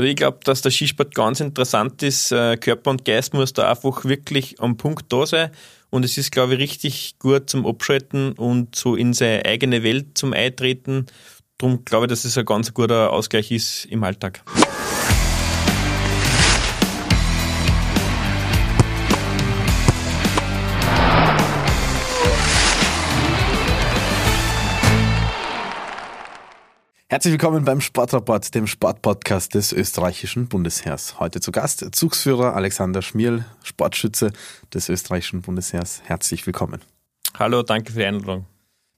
Also ich glaube, dass der Skisport ganz interessant ist. Äh, Körper und Geist muss da einfach wirklich am Punkt da sein. Und es ist, glaube ich, richtig gut zum Abschalten und so in seine eigene Welt zum Eintreten. Darum glaube ich, dass es ein ganz guter Ausgleich ist im Alltag. Herzlich willkommen beim Sportrapport, dem Sportpodcast des österreichischen Bundesheers. Heute zu Gast Zugsführer Alexander Schmierl, Sportschütze des österreichischen Bundesheers. Herzlich willkommen. Hallo, danke für die Einladung.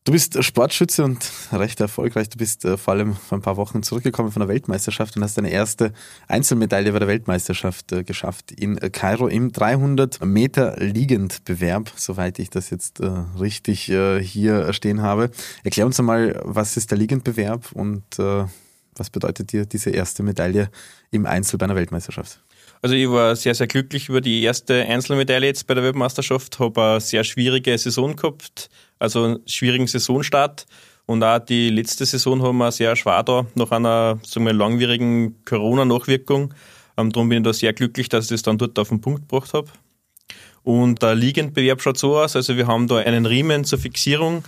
Du bist Sportschütze und recht erfolgreich. Du bist äh, vor allem vor ein paar Wochen zurückgekommen von der Weltmeisterschaft und hast deine erste Einzelmedaille bei der Weltmeisterschaft äh, geschafft in Kairo im 300 Meter Liegendbewerb, soweit ich das jetzt äh, richtig hier stehen habe. Erklär uns einmal, was ist der Liegendbewerb und äh, was bedeutet dir diese erste Medaille im Einzel bei einer Weltmeisterschaft? Also ich war sehr, sehr glücklich über die erste Einzelmedaille jetzt bei der Weltmeisterschaft, habe eine sehr schwierige Saison gehabt, also einen schwierigen Saisonstart. Und auch die letzte Saison haben wir sehr schwer da, nach einer sagen wir, langwierigen Corona-Nachwirkung. Ähm, darum bin ich da sehr glücklich, dass ich das dann dort auf den Punkt gebracht habe. Und der Liegendbewerb schaut so aus, also wir haben da einen Riemen zur Fixierung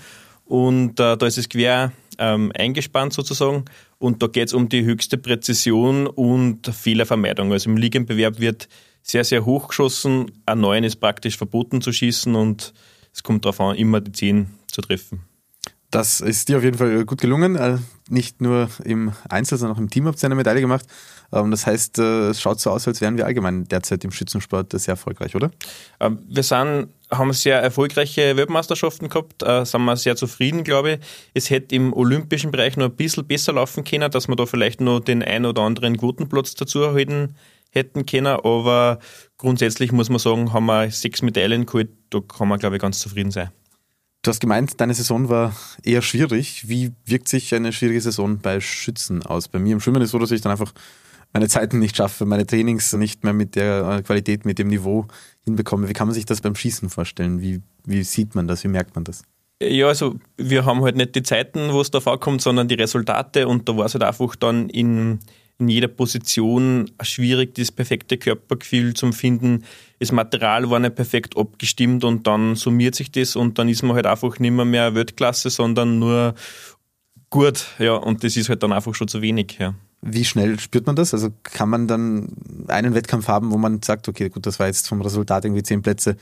und äh, da ist es quer ähm, eingespannt sozusagen. Und da geht es um die höchste Präzision und Fehlervermeidung. Also im Liegenbewerb wird sehr, sehr hoch geschossen. Ein Neuen ist praktisch verboten zu schießen und es kommt darauf an, immer die Zehn zu treffen. Das ist dir auf jeden Fall gut gelungen. Äh, nicht nur im Einzel, sondern auch im Team habt ihr eine Medaille gemacht. Ähm, das heißt, äh, es schaut so aus, als wären wir allgemein derzeit im Schützensport sehr erfolgreich, oder? Ähm, wir sind, haben sehr erfolgreiche Weltmeisterschaften gehabt, äh, sind wir sehr zufrieden, glaube ich. Es hätte im olympischen Bereich noch ein bisschen besser laufen können, dass wir da vielleicht noch den ein oder anderen Quotenplatz dazu erhalten hätten können, aber grundsätzlich muss man sagen, haben wir sechs Medaillen geholt, da kann man, glaube ich, ganz zufrieden sein. Du hast gemeint, deine Saison war eher schwierig. Wie wirkt sich eine schwierige Saison bei Schützen aus? Bei mir im Schwimmen ist es so, dass ich dann einfach meine Zeiten nicht schaffe, meine Trainings nicht mehr mit der Qualität, mit dem Niveau hinbekomme. Wie kann man sich das beim Schießen vorstellen? Wie, wie sieht man das? Wie merkt man das? Ja, also wir haben halt nicht die Zeiten, wo es da vorkommt, sondern die Resultate und da war es halt einfach dann in, in jeder Position schwierig, das perfekte Körpergefühl zu finden. Das Material war nicht perfekt abgestimmt und dann summiert sich das und dann ist man halt einfach nicht mehr, mehr Weltklasse, sondern nur gut. Ja, und das ist halt dann einfach schon zu wenig. Ja. Wie schnell spürt man das? Also kann man dann einen Wettkampf haben, wo man sagt, okay, gut, das war jetzt vom Resultat irgendwie zehn Plätze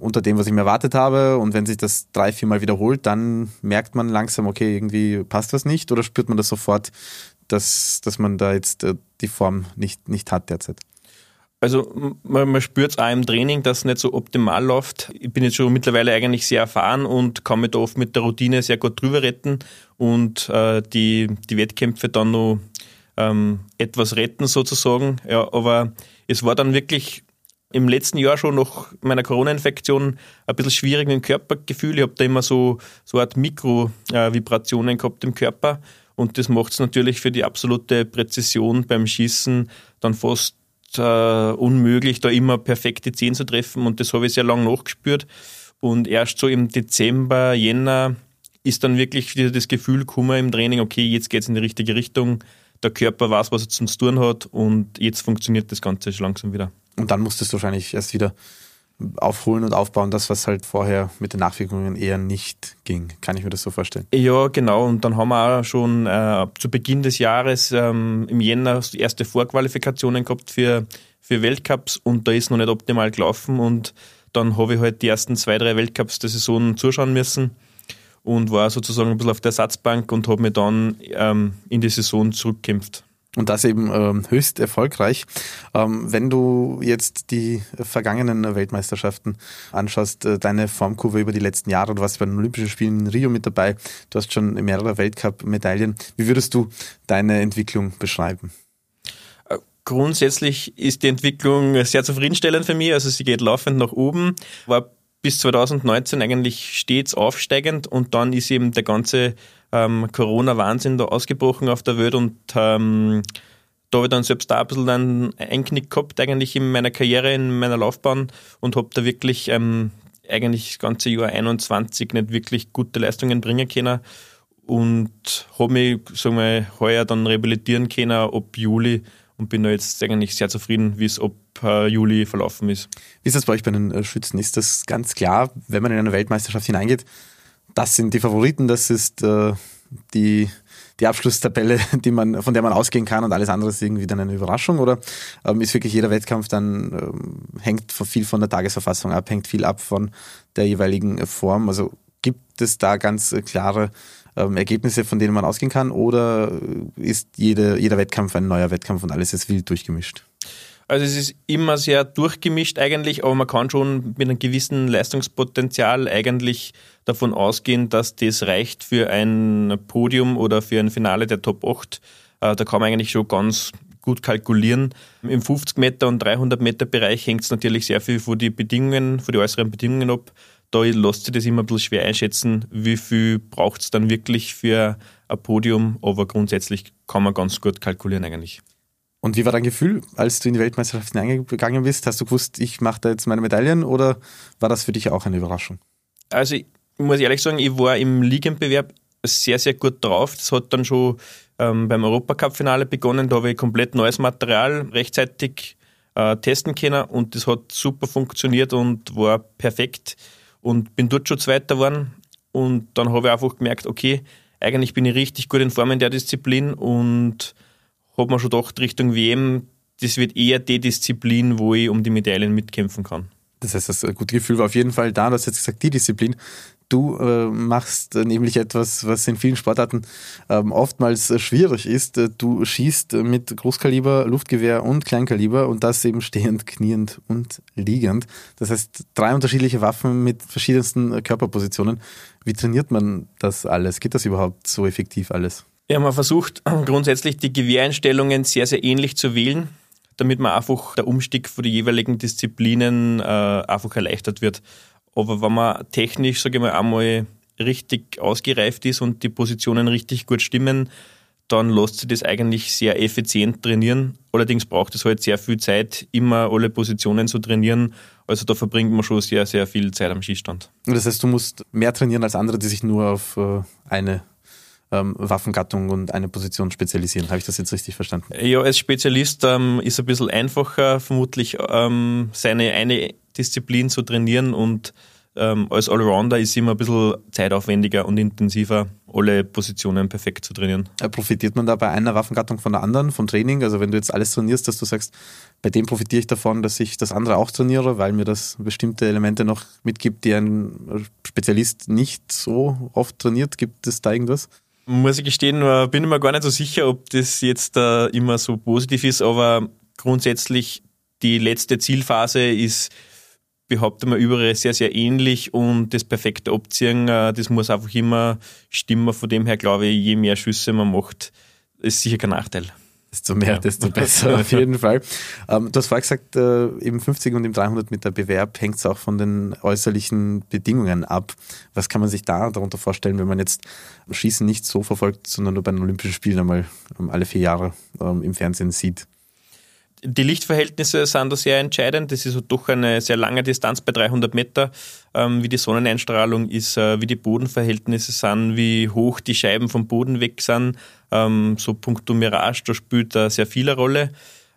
unter dem, was ich mir erwartet habe. Und wenn sich das drei, vier Mal wiederholt, dann merkt man langsam, okay, irgendwie passt was nicht. Oder spürt man das sofort, dass, dass man da jetzt äh, die Form nicht, nicht hat derzeit? Also man, man spürt es auch im Training, dass es nicht so optimal läuft. Ich bin jetzt schon mittlerweile eigentlich sehr erfahren und kann mich da oft mit der Routine sehr gut drüber retten und äh, die, die Wettkämpfe dann noch ähm, etwas retten sozusagen. Ja, aber es war dann wirklich im letzten Jahr schon nach meiner Corona-Infektion ein bisschen schwierig mit dem Körpergefühl. Ich habe da immer so, so eine Art Mikro-Vibrationen gehabt im Körper und das macht es natürlich für die absolute Präzision beim Schießen dann fast äh, unmöglich, da immer perfekt die 10 zu treffen. Und das habe ich sehr lange nachgespürt. Und erst so im Dezember, Jänner ist dann wirklich wieder das Gefühl gekommen im Training, okay, jetzt geht es in die richtige Richtung. Der Körper weiß, was er zum tun hat und jetzt funktioniert das Ganze schon langsam wieder. Und dann musstest du wahrscheinlich erst wieder aufholen und aufbauen, das, was halt vorher mit den Nachwirkungen eher nicht ging. Kann ich mir das so vorstellen? Ja, genau. Und dann haben wir auch schon äh, zu Beginn des Jahres ähm, im Jänner erste Vorqualifikationen gehabt für, für Weltcups und da ist noch nicht optimal gelaufen und dann habe ich halt die ersten zwei, drei Weltcups der Saison zuschauen müssen und war sozusagen ein bisschen auf der Ersatzbank und habe mich dann ähm, in die Saison zurückkämpft. Und das eben ähm, höchst erfolgreich. Ähm, wenn du jetzt die vergangenen Weltmeisterschaften anschaust, äh, deine Formkurve über die letzten Jahre, du warst bei den Olympischen Spielen in Rio mit dabei, du hast schon mehrere Weltcup-Medaillen. Wie würdest du deine Entwicklung beschreiben? Äh, grundsätzlich ist die Entwicklung sehr zufriedenstellend für mich. Also sie geht laufend nach oben. War bis 2019 eigentlich stets aufsteigend und dann ist eben der ganze ähm, Corona-Wahnsinn da ausgebrochen auf der Welt und ähm, da habe ich dann selbst auch ein bisschen einen Einknick gehabt, eigentlich in meiner Karriere, in meiner Laufbahn und habe da wirklich ähm, eigentlich das ganze Jahr 21 nicht wirklich gute Leistungen bringen können und habe mich, sagen wir, heuer dann rehabilitieren können ab Juli und bin da jetzt eigentlich sehr zufrieden, wie es ab äh, Juli verlaufen ist. Wie ist das bei euch bei den äh, Schützen? Ist das ganz klar, wenn man in eine Weltmeisterschaft hineingeht, das sind die Favoriten, das ist äh, die, die Abschlusstabelle, die man, von der man ausgehen kann und alles andere ist irgendwie dann eine Überraschung? Oder ähm, ist wirklich jeder Wettkampf dann, ähm, hängt viel von der Tagesverfassung ab, hängt viel ab von der jeweiligen Form? Also gibt es da ganz klare ähm, Ergebnisse, von denen man ausgehen kann? Oder ist jede, jeder Wettkampf ein neuer Wettkampf und alles ist wild durchgemischt? Also es ist immer sehr durchgemischt eigentlich, aber man kann schon mit einem gewissen Leistungspotenzial eigentlich davon ausgehen, dass das reicht für ein Podium oder für ein Finale der Top 8. Äh, da kann man eigentlich schon ganz gut kalkulieren. Im 50 Meter und 300 Meter Bereich hängt es natürlich sehr viel von den Bedingungen, von den äußeren Bedingungen ab. Da lässt sich das immer ein bisschen schwer einschätzen, wie viel braucht es dann wirklich für ein Podium, aber grundsätzlich kann man ganz gut kalkulieren eigentlich. Und wie war dein Gefühl, als du in die Weltmeisterschaften eingegangen bist? Hast du gewusst, ich mache da jetzt meine Medaillen oder war das für dich auch eine Überraschung? Also ich muss ehrlich sagen, ich war im Liegenbewerb sehr, sehr gut drauf. Das hat dann schon ähm, beim Europacup-Finale begonnen. Da habe ich komplett neues Material rechtzeitig äh, testen können und das hat super funktioniert und war perfekt und bin dort schon Zweiter geworden. Und dann habe ich einfach gemerkt, okay, eigentlich bin ich richtig gut in Form in der Disziplin und hat man schon gedacht, Richtung WM, das wird eher die Disziplin, wo ich um die Medaillen mitkämpfen kann. Das heißt, das gute Gefühl war auf jeden Fall da. Du hast jetzt gesagt, die Disziplin. Du äh, machst äh, nämlich etwas, was in vielen Sportarten ähm, oftmals äh, schwierig ist. Äh, du schießt mit Großkaliber, Luftgewehr und Kleinkaliber und das eben stehend, kniend und liegend. Das heißt, drei unterschiedliche Waffen mit verschiedensten äh, Körperpositionen. Wie trainiert man das alles? Geht das überhaupt so effektiv alles? Ja, man versucht grundsätzlich die Gewehreinstellungen sehr, sehr ähnlich zu wählen, damit man einfach der Umstieg für die jeweiligen Disziplinen äh, einfach erleichtert wird. Aber wenn man technisch, sage ich mal, einmal richtig ausgereift ist und die Positionen richtig gut stimmen, dann lässt sich das eigentlich sehr effizient trainieren. Allerdings braucht es halt sehr viel Zeit, immer alle Positionen zu trainieren. Also da verbringt man schon sehr, sehr viel Zeit am Schießstand. Das heißt, du musst mehr trainieren als andere, die sich nur auf äh, eine ähm, Waffengattung und eine Position spezialisieren. Habe ich das jetzt richtig verstanden? Ja, als Spezialist ähm, ist ein bisschen einfacher, vermutlich ähm, seine eine Disziplin zu trainieren und ähm, als Allrounder ist es immer ein bisschen zeitaufwendiger und intensiver, alle Positionen perfekt zu trainieren. Äh, profitiert man da bei einer Waffengattung von der anderen, vom Training? Also wenn du jetzt alles trainierst, dass du sagst, bei dem profitiere ich davon, dass ich das andere auch trainiere, weil mir das bestimmte Elemente noch mitgibt, die ein Spezialist nicht so oft trainiert. Gibt es da irgendwas? Muss ich gestehen, bin ich mir gar nicht so sicher, ob das jetzt äh, immer so positiv ist, aber grundsätzlich die letzte Zielphase ist, behaupte mal, überall sehr, sehr ähnlich und das perfekte Abziehen, äh, das muss einfach immer stimmen. Von dem her glaube ich, je mehr Schüsse man macht, ist sicher kein Nachteil. Desto mehr, ja. desto besser auf jeden Fall. Ähm, du hast vorher gesagt, äh, im 50 und im 300 Meter Bewerb hängt es auch von den äußerlichen Bedingungen ab. Was kann man sich da darunter vorstellen, wenn man jetzt Schießen nicht so verfolgt, sondern nur bei den Olympischen Spielen einmal ähm, alle vier Jahre ähm, im Fernsehen sieht? Die Lichtverhältnisse sind da sehr entscheidend. Das ist doch eine sehr lange Distanz bei 300 Meter, ähm, wie die Sonneneinstrahlung ist, äh, wie die Bodenverhältnisse sind, wie hoch die Scheiben vom Boden weg sind. Ähm, so puncto Mirage, da spielt da sehr viel eine Rolle.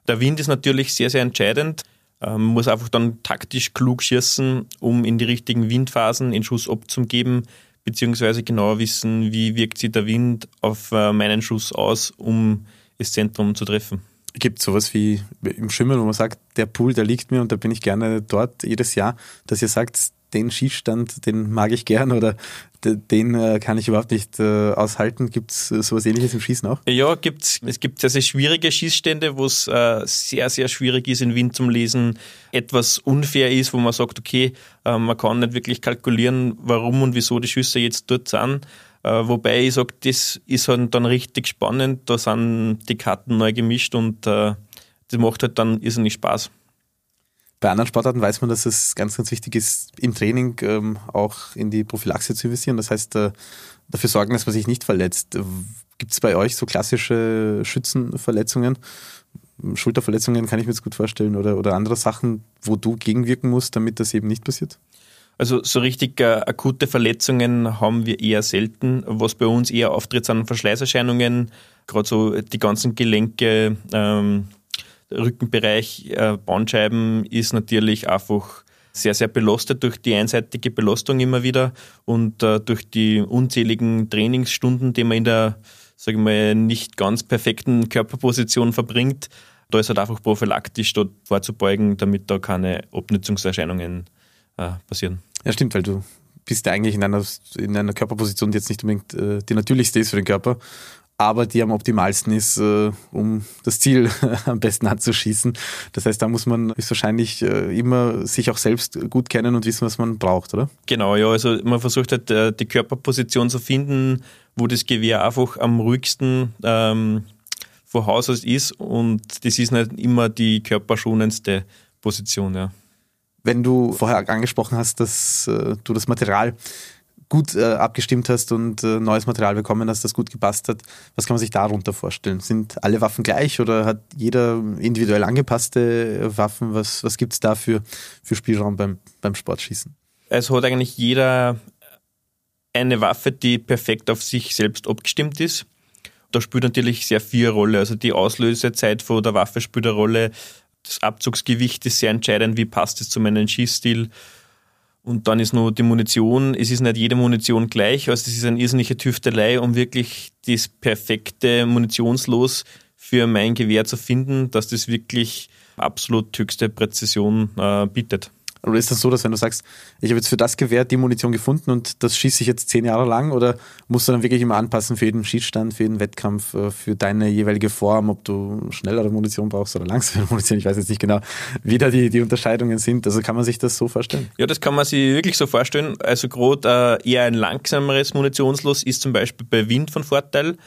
Der Wind ist natürlich sehr, sehr entscheidend. Man ähm, muss einfach dann taktisch klug schießen, um in die richtigen Windphasen den Schuss abzugeben, beziehungsweise genauer wissen, wie wirkt sich der Wind auf äh, meinen Schuss aus, um das Zentrum zu treffen. Gibt sowas wie im Schwimmen, wo man sagt, der Pool, der liegt mir und da bin ich gerne dort jedes Jahr, dass ihr sagt, den Schießstand, den mag ich gern oder den äh, kann ich überhaupt nicht äh, aushalten. Gibt es äh, sowas ähnliches im Schießen auch? Ja, gibt's. Es gibt sehr, sehr schwierige Schießstände, wo es äh, sehr, sehr schwierig ist, in Wind zum Lesen, etwas unfair ist, wo man sagt, okay, äh, man kann nicht wirklich kalkulieren, warum und wieso die Schüsse jetzt dort sind. Wobei ich sage, das ist halt dann richtig spannend. Da sind die Karten neu gemischt und das macht halt dann irrsinnig Spaß. Bei anderen Sportarten weiß man, dass es ganz, ganz wichtig ist, im Training ähm, auch in die Prophylaxe zu investieren. Das heißt, äh, dafür sorgen, dass man sich nicht verletzt. Gibt es bei euch so klassische Schützenverletzungen? Schulterverletzungen kann ich mir jetzt gut vorstellen oder, oder andere Sachen, wo du gegenwirken musst, damit das eben nicht passiert? Also so richtig äh, akute Verletzungen haben wir eher selten. Was bei uns eher auftritt, sind Verschleißerscheinungen, gerade so die ganzen Gelenke, ähm, Rückenbereich, äh, Bandscheiben ist natürlich einfach sehr, sehr belastet durch die einseitige Belastung immer wieder und äh, durch die unzähligen Trainingsstunden, die man in der, sage ich mal, nicht ganz perfekten Körperposition verbringt. Da ist halt einfach prophylaktisch dort vorzubeugen, damit da keine Abnützungserscheinungen äh, passieren. Ja, stimmt, weil du bist eigentlich in einer, in einer Körperposition, die jetzt nicht unbedingt äh, die natürlichste ist für den Körper aber die am optimalsten ist, äh, um das Ziel am besten anzuschießen. Das heißt, da muss man wahrscheinlich äh, immer sich auch selbst gut kennen und wissen, was man braucht, oder? Genau, ja. Also man versucht halt äh, die Körperposition zu finden, wo das Gewehr einfach am ruhigsten ähm, vor Haus aus ist und das ist nicht immer die körperschonendste Position, ja. Wenn du vorher angesprochen hast, dass äh, du das Material gut äh, abgestimmt hast und äh, neues Material bekommen hast, das gut gepasst hat. Was kann man sich darunter vorstellen? Sind alle Waffen gleich oder hat jeder individuell angepasste Waffen? Was, was gibt es da für, für Spielraum beim, beim Sportschießen? Es hat eigentlich jeder eine Waffe, die perfekt auf sich selbst abgestimmt ist. Da spielt natürlich sehr viel Rolle. Also die Auslösezeit von der Waffe spielt eine Rolle. Das Abzugsgewicht ist sehr entscheidend. Wie passt es zu meinem Schießstil? Und dann ist nur die Munition, es ist nicht jede Munition gleich, also es ist eine irrsinnige Tüftelei, um wirklich das perfekte Munitionslos für mein Gewehr zu finden, dass das wirklich absolut höchste Präzision äh, bietet. Oder ist das so, dass wenn du sagst, ich habe jetzt für das Gewehr die Munition gefunden und das schieße ich jetzt zehn Jahre lang oder musst du dann wirklich immer anpassen für jeden Schießstand, für jeden Wettkampf, äh, für deine jeweilige Form, ob du schnellere Munition brauchst oder langsamere Munition? Ich weiß jetzt nicht genau, wie da die, die Unterscheidungen sind. Also kann man sich das so vorstellen? Ja, das kann man sich wirklich so vorstellen. Also gerade äh, eher ein langsameres Munitionslos ist zum Beispiel bei Wind von Vorteil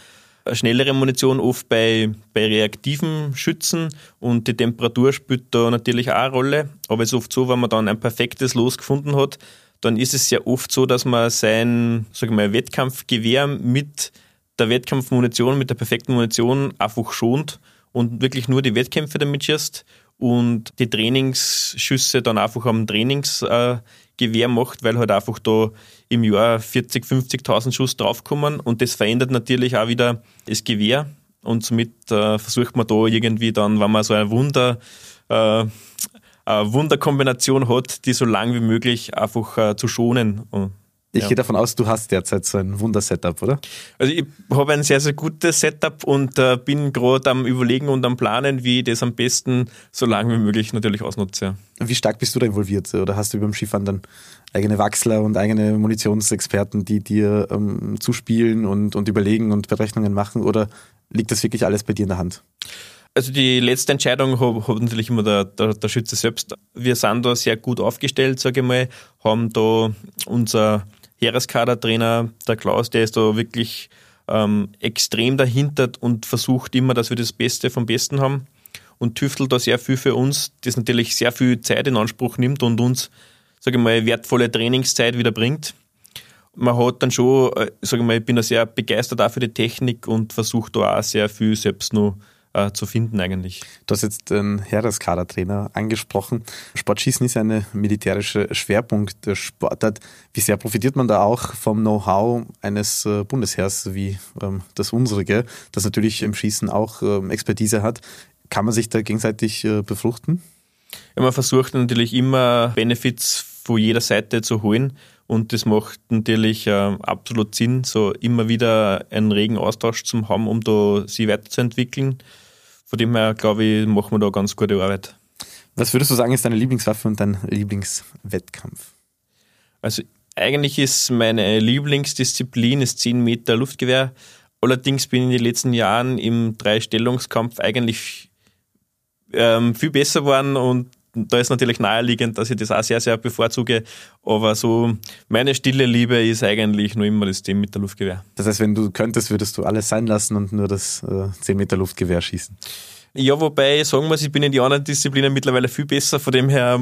schnellere Munition oft bei, bei reaktiven Schützen und die Temperatur spielt da natürlich auch eine Rolle. Aber es ist oft so, wenn man dann ein perfektes Los gefunden hat, dann ist es sehr oft so, dass man sein sag ich mal, Wettkampfgewehr mit der Wettkampfmunition, mit der perfekten Munition einfach schont und wirklich nur die Wettkämpfe damit schießt und die Trainingsschüsse dann einfach am Trainingsgewehr äh, macht, weil halt einfach da im Jahr 40, 50.000 Schuss draufkommen und das verändert natürlich auch wieder das Gewehr und somit äh, versucht man da irgendwie dann, wenn man so ein Wunder, äh, eine Wunderkombination hat, die so lang wie möglich einfach äh, zu schonen. Ich ja. gehe davon aus, du hast derzeit so ein Wunder-Setup, oder? Also ich habe ein sehr, sehr gutes Setup und äh, bin gerade am Überlegen und am Planen, wie ich das am besten so lange wie möglich natürlich ausnutze. Wie stark bist du da involviert? Oder hast du beim Skifahren dann eigene Wachsler und eigene Munitionsexperten, die dir ähm, zuspielen und, und überlegen und Berechnungen machen? Oder liegt das wirklich alles bei dir in der Hand? Also die letzte Entscheidung hat, hat natürlich immer der, der, der, Schütze selbst. Wir sind da sehr gut aufgestellt, sage ich mal, haben da unser Heereskadertrainer, der Klaus, der ist da wirklich ähm, extrem dahinter und versucht immer, dass wir das Beste vom Besten haben und tüftelt da sehr viel für uns, das natürlich sehr viel Zeit in Anspruch nimmt und uns, sage ich mal, wertvolle Trainingszeit wieder bringt. Man hat dann schon, äh, sage ich mal, ich bin da sehr begeistert auch für die Technik und versuche da auch sehr viel selbst noch äh, zu finden eigentlich. Du hast jetzt den Heereskadertrainer angesprochen. Sportschießen ist eine militärische Schwerpunktsportart. Wie sehr profitiert man da auch vom Know-how eines äh, Bundesheers wie ähm, das unsere, das natürlich im Schießen auch ähm, Expertise hat? Kann man sich da gegenseitig äh, befruchten? Ja, man versucht natürlich immer Benefits von jeder Seite zu holen. Und das macht natürlich äh, absolut Sinn, so immer wieder einen regen Austausch zu haben, um da sie weiterzuentwickeln. Von dem her, glaube ich, machen wir da ganz gute Arbeit. Was würdest du sagen, ist deine Lieblingswaffe und dein Lieblingswettkampf? Also eigentlich ist meine Lieblingsdisziplin das 10 Meter Luftgewehr. Allerdings bin ich in den letzten Jahren im Dreistellungskampf eigentlich ähm, viel besser geworden und da ist natürlich naheliegend, dass ich das auch sehr, sehr bevorzuge. Aber so meine stille Liebe ist eigentlich nur immer das 10 Meter Luftgewehr. Das heißt, wenn du könntest, würdest du alles sein lassen und nur das äh, 10 Meter Luftgewehr schießen? Ja, wobei, sagen wir, ich bin in die anderen Disziplinen mittlerweile viel besser, von dem her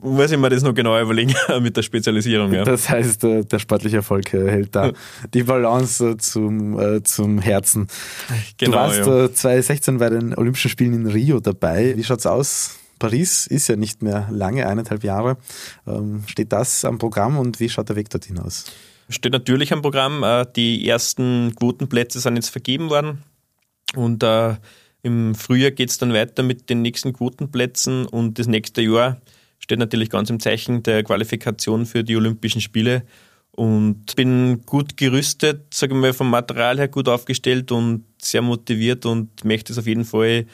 muss ich mir das noch genauer überlegen mit der Spezialisierung. Ja. Das heißt, äh, der sportliche Erfolg äh, hält da die Balance äh, zum, zum Herzen. Genau, du warst ja. 2016 bei den Olympischen Spielen in Rio dabei. Wie schaut's aus? Paris ist ja nicht mehr lange, eineinhalb Jahre. Ähm, steht das am Programm und wie schaut der Weg dorthin aus? Steht natürlich am Programm. Die ersten Quotenplätze sind jetzt vergeben worden und Im Frühjahr geht es dann weiter mit den nächsten Quotenplätzen und das nächste Jahr steht natürlich ganz im Zeichen der Qualifikation für die Olympischen Spiele und bin gut gerüstet, sage ich mal, vom Material her gut aufgestellt und sehr motiviert und möchte es auf jeden Fall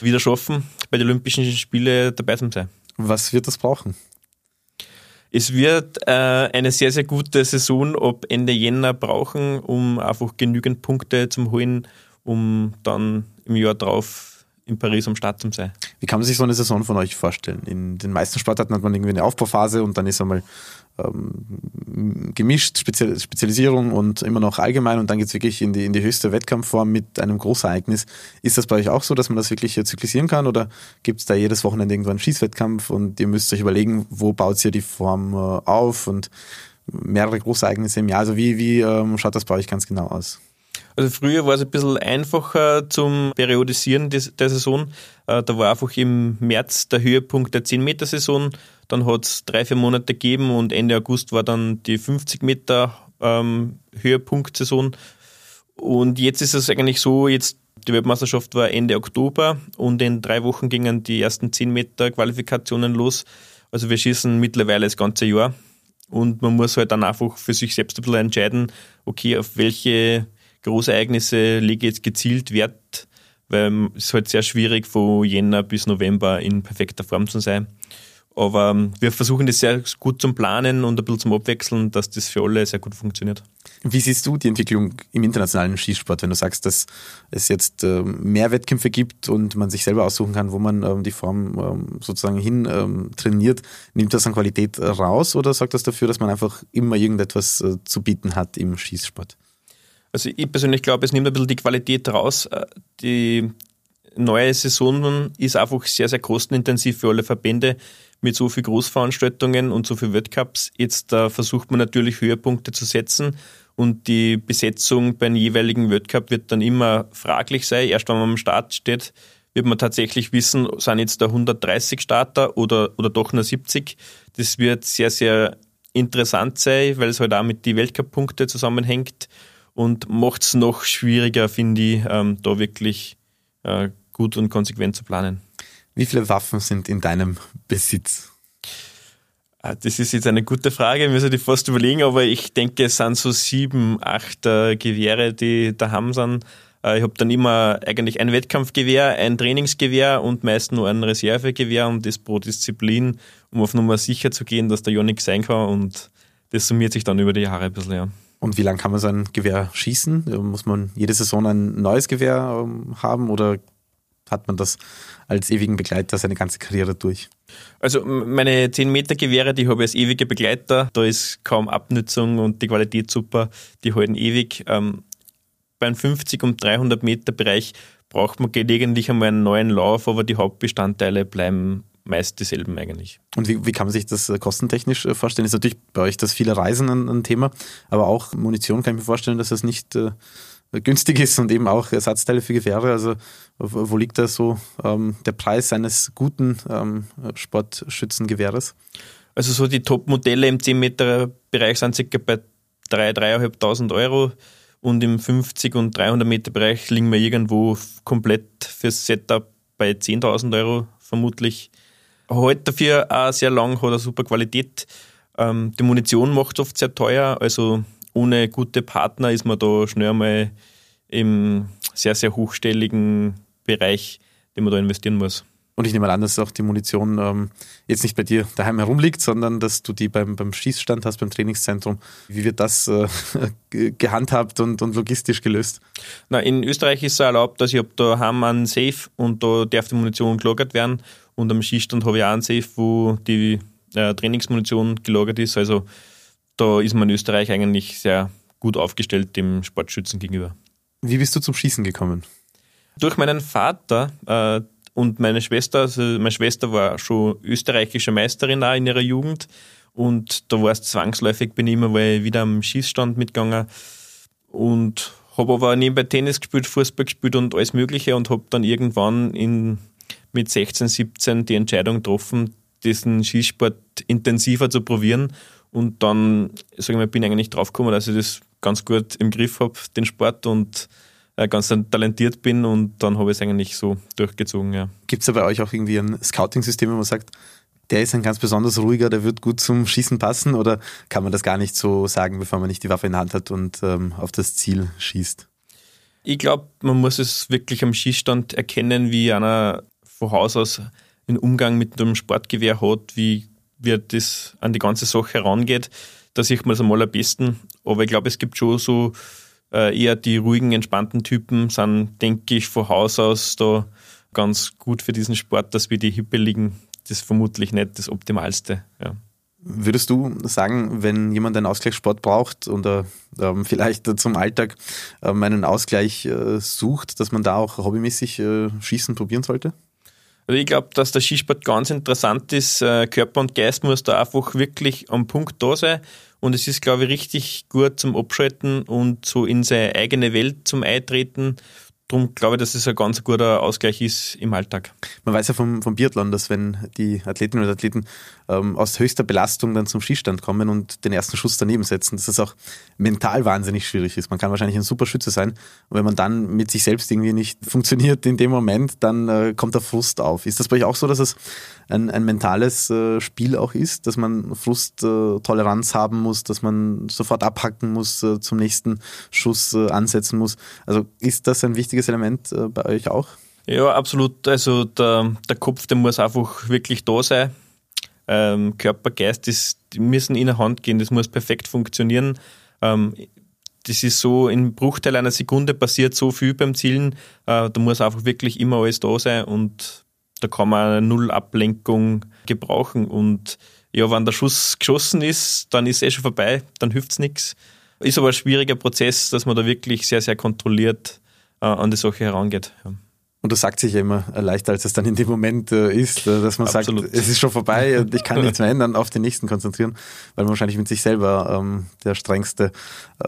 wieder schaffen, bei den Olympischen Spielen dabei zu sein. Was wird das brauchen? Es wird äh, eine sehr, sehr gute Saison ab Ende Jänner brauchen, um einfach genügend Punkte zu holen, um dann im Jahr drauf in Paris am Start zu sein. Wie kann man sich so eine Saison von euch vorstellen? In den meisten Sportarten hat man irgendwie eine Aufbauphase und dann ist einmal ähm, gemischt, Spezial Spezialisierung und immer noch allgemein und dann geht es wirklich in die, in die höchste Wettkampfform mit einem Großereignis. Ist das bei euch auch so, dass man das wirklich zyklisieren kann oder gibt es da jedes Wochenende irgendwann einen Schießwettkampf und ihr müsst euch überlegen, wo baut ihr die Form äh, auf und mehrere Großereignisse im Jahr? Also wie, wie ähm, schaut das bei euch ganz genau aus? Also früher war es ein bisschen einfacher zum Periodisieren der Saison. Äh, da war einfach im März der Höhepunkt der 10-Meter-Saison. Dann hat es drei, vier Monate gegeben und Ende August war dann die 50 Meter ähm, Höhepunkt-Saison. Und jetzt ist es eigentlich so, jetzt die Weltmeisterschaft war Ende Oktober und in drei Wochen gingen die ersten 10 Meter Qualifikationen los. Also wir schießen mittlerweile das ganze Jahr. Und man muss halt dann einfach für sich selbst ein bisschen entscheiden, okay, auf welche Großereignisse lege jetzt gezielt Wert, weil es ist halt sehr schwierig, von Jänner bis November in perfekter Form zu sein. Aber ähm, wir versuchen das sehr gut zum Planen und ein bisschen zum Abwechseln, dass das für alle sehr gut funktioniert. Wie siehst du die Entwicklung im internationalen Skisport, wenn du sagst, dass es jetzt ähm, mehr Wettkämpfe gibt und man sich selber aussuchen kann, wo man ähm, die Form sozusagen hin trainiert? Nimmt das an Qualität raus oder sorgt das dafür, dass man einfach immer irgendetwas äh, zu bieten hat im Skisport? Also ich persönlich glaube, es nimmt ein bisschen die Qualität raus. Äh, die neue Saison ist einfach sehr, sehr kostenintensiv für alle Verbände mit so viel Großveranstaltungen und so viel Weltcups. Jetzt äh, versucht man natürlich Höhepunkte zu setzen und die Besetzung beim jeweiligen Weltcup wird dann immer fraglich sein. Erst wenn man am Start steht, wird man tatsächlich wissen, sind jetzt da 130 Starter oder, oder doch nur 70. Das wird sehr, sehr interessant sein, weil es halt auch mit den Weltcup-Punkte zusammenhängt und macht es noch schwieriger, finde ich, ähm, da wirklich äh, gut und konsequent zu planen. Wie viele Waffen sind in deinem Besitz? Ah, das ist jetzt eine gute Frage, müssen die fast überlegen, aber ich denke, es sind so sieben, acht äh, Gewehre, die daheim sind. Äh, ich habe dann immer eigentlich ein Wettkampfgewehr, ein Trainingsgewehr und meist nur ein Reservegewehr und das pro Disziplin, um auf Nummer sicher zu gehen, dass da ja nichts sein kann und das summiert sich dann über die Jahre ein bisschen, ja. Und wie lange kann man so ein Gewehr schießen? Muss man jede Saison ein neues Gewehr ähm, haben oder hat man das als ewigen Begleiter seine ganze Karriere durch? Also meine 10 Meter Gewehre, die habe ich als ewige Begleiter. Da ist kaum Abnutzung und die Qualität super. Die halten ewig. Ähm, beim 50 und 300 Meter Bereich braucht man gelegentlich einmal einen neuen Lauf, aber die Hauptbestandteile bleiben meist dieselben eigentlich. Und wie, wie kann man sich das äh, kostentechnisch äh, vorstellen? Ist natürlich bei euch das viele Reisen ein, ein Thema, aber auch Munition kann ich mir vorstellen, dass das nicht äh, günstig ist und eben auch Ersatzteile für Gewehre. Also wo liegt da so ähm, der Preis eines guten ähm, Sportschützengewehres? Also so die Top-Modelle im 10-Meter-Bereich sind circa bei 3.000, 3.500 Euro und im 50 und 300 Meter Bereich liegen wir irgendwo komplett fürs Setup bei 10.000 Euro vermutlich halt dafür auch sehr lang, hat eine super Qualität. Ähm, die Munition macht oft sehr teuer, also ohne gute Partner ist man da schnell mal im sehr, sehr hochstelligen Bereich, den man da investieren muss. Und ich nehme an, dass auch die Munition ähm, jetzt nicht bei dir daheim herumliegt, sondern dass du die beim, beim Schießstand hast, beim Trainingszentrum. Wie wird das äh, gehandhabt und, und logistisch gelöst? Na, in Österreich ist es erlaubt, dass ich habe da haben einen Safe und da darf die Munition gelagert werden. Und am Schießstand habe ich auch einen Safe, wo die äh, Trainingsmunition gelagert ist. Also da ist man in Österreich eigentlich sehr gut aufgestellt dem Sportschützen gegenüber. Wie bist du zum Schießen gekommen? Durch meinen Vater, äh, und meine Schwester, also meine Schwester war schon österreichische Meisterin auch in ihrer Jugend. Und da war es zwangsläufig, bin ich immer weil wieder am Schießstand mitgegangen. Und habe aber nebenbei Tennis gespielt, Fußball gespielt und alles Mögliche und habe dann irgendwann in, mit 16, 17 die Entscheidung getroffen, diesen Schießsport intensiver zu probieren. Und dann, sage ich mal, bin ich eigentlich draufgekommen, dass ich das ganz gut im Griff habe, den Sport und äh, ganz talentiert bin und dann habe ich es eigentlich so durchgezogen. Ja. Gibt es da bei euch auch irgendwie ein Scouting-System, wo man sagt, der ist ein ganz besonders ruhiger, der wird gut zum Schießen passen oder kann man das gar nicht so sagen, bevor man nicht die Waffe in der Hand hat und ähm, auf das Ziel schießt? Ich glaube, man muss es wirklich am Schießstand erkennen, wie einer von Haus aus einen Umgang mit dem Sportgewehr hat, wie, wie das an die ganze Sache herangeht. Da sieht man es am besten. Aber ich glaube, es gibt schon so äh, eher die ruhigen, entspannten Typen, sind, denke ich, von Haus aus da ganz gut für diesen Sport, dass wir die Hippeligen, das ist vermutlich nicht das Optimalste. Ja. Würdest du sagen, wenn jemand einen Ausgleichssport braucht und äh, vielleicht zum Alltag äh, einen Ausgleich äh, sucht, dass man da auch hobbymäßig äh, Schießen probieren sollte? Also ich glaube, dass der Skisport ganz interessant ist. Äh, Körper und Geist muss da einfach wirklich am Punkt da sein. Und es ist, glaube ich, richtig gut zum Abschalten und so in seine eigene Welt zum Eintreten Darum glaube ich, dass es ein ganz guter Ausgleich ist im Alltag. Man weiß ja vom, vom Biathlon, dass wenn die Athletinnen und Athleten ähm, aus höchster Belastung dann zum Skistand kommen und den ersten Schuss daneben setzen, dass es auch mental wahnsinnig schwierig ist. Man kann wahrscheinlich ein super Schütze sein und wenn man dann mit sich selbst irgendwie nicht funktioniert in dem Moment, dann äh, kommt der Frust auf. Ist das bei euch auch so, dass es ein, ein mentales äh, Spiel auch ist, dass man Frusttoleranz äh, haben muss, dass man sofort abhacken muss, äh, zum nächsten Schuss äh, ansetzen muss? Also ist das ein wichtiges wichtiges Element äh, bei euch auch? Ja, absolut. Also der, der Kopf, der muss einfach wirklich da sein. Ähm, Körper, Geist, das, die müssen in der Hand gehen, das muss perfekt funktionieren. Ähm, das ist so in Bruchteil einer Sekunde passiert so viel beim Zielen. Äh, da muss einfach wirklich immer alles da sein und da kann man eine Null-Ablenkung gebrauchen. Und ja, wenn der Schuss geschossen ist, dann ist es eh schon vorbei, dann hilft es nichts. Ist aber ein schwieriger Prozess, dass man da wirklich sehr, sehr kontrolliert äh, an die Sache herangeht. Ja. Und das sagt sich ja immer leichter, als es dann in dem Moment äh, ist, äh, dass man Absolut. sagt, es ist schon vorbei und ich kann nichts mehr ändern, auf den nächsten konzentrieren, weil man wahrscheinlich mit sich selber ähm, der strengste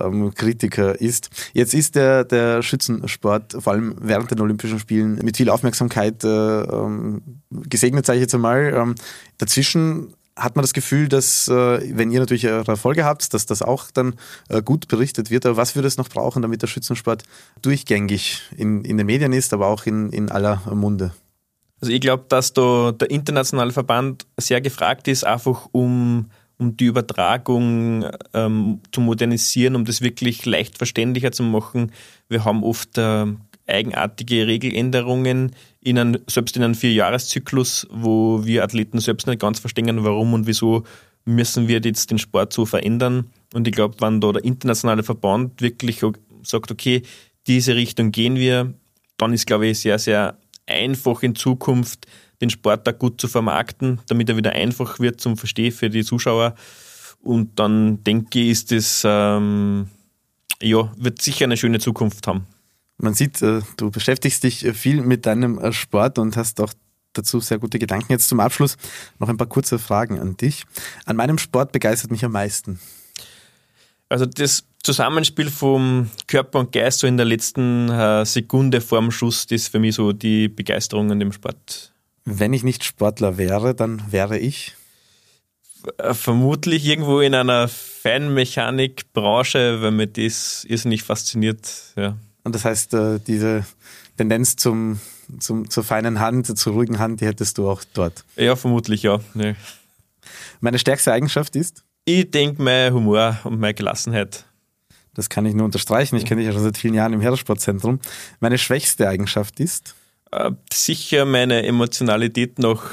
ähm, Kritiker ist. Jetzt ist der, der Schützensport vor allem während den Olympischen Spielen mit viel Aufmerksamkeit äh, ähm, gesegnet, sage ich jetzt einmal. Ähm, dazwischen hat man das Gefühl, dass, äh, wenn ihr natürlich eure Erfolge habt, dass das auch dann äh, gut berichtet wird. Aber was würde es noch brauchen, damit der Schützensport durchgängig in, in den Medien ist, aber auch in, in aller Munde? Also ich glaube, dass da der internationale Verband sehr gefragt ist, einfach um, um die Übertragung ähm, zu modernisieren, um das wirklich leicht verständlicher zu machen. Wir haben oft äh, eigenartige Regeländerungen in einen, selbst in einem Vierjahreszyklus, wo wir Athleten selbst nicht ganz verstehen, warum und wieso müssen wir jetzt den Sport so verändern. Und ich glaube, wenn da der internationale Verband wirklich sagt, okay, diese Richtung gehen wir, dann ist, glaube ich, sehr, sehr einfach in Zukunft den Sport da gut zu vermarkten, damit er wieder einfach wird zum Verstehen für die Zuschauer. Und dann denke ich, ist das, ähm, ja, wird sicher eine schöne Zukunft haben. Man sieht, äh, du beschäftigst dich äh, viel mit deinem äh, Sport und hast auch dazu sehr gute Gedanken. Jetzt zum Abschluss noch ein paar kurze Fragen an dich. An meinem Sport begeistert mich am meisten. Also das Zusammenspiel vom Körper und Geist so in der letzten Sekunde vor dem Schuss, das ist für mich so die Begeisterung an dem Sport. Wenn ich nicht Sportler wäre, dann wäre ich? Vermutlich irgendwo in einer Feinmechanikbranche, weil mir das irrsinnig fasziniert. Ja. Und das heißt, äh, diese Tendenz zum, zum, zur feinen Hand, zur ruhigen Hand, die hättest du auch dort. Ja, vermutlich, ja. Nee. Meine stärkste Eigenschaft ist? Ich denke, mein Humor und meine Gelassenheit. Das kann ich nur unterstreichen. Ich kenne dich ja schon seit vielen Jahren im Heeressportzentrum. Meine schwächste Eigenschaft ist? Äh, sicher meine Emotionalität nach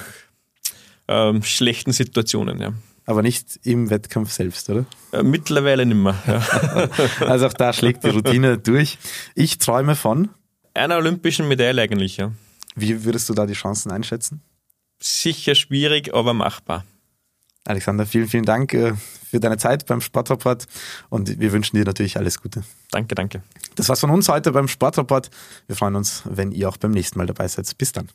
ähm, schlechten Situationen, ja aber nicht im Wettkampf selbst, oder? Äh, mittlerweile nicht mehr. Ja. also auch da schlägt die Routine durch. Ich träume von einer olympischen Medaille eigentlich, ja. Wie würdest du da die Chancen einschätzen? Sicher schwierig, aber machbar. Alexander, vielen, vielen Dank äh, für deine Zeit beim Sportrapport und wir wünschen dir natürlich alles Gute. Danke, danke. Das war's von uns heute beim Sportrapport. Wir freuen uns, wenn ihr auch beim nächsten Mal dabei seid. Bis dann.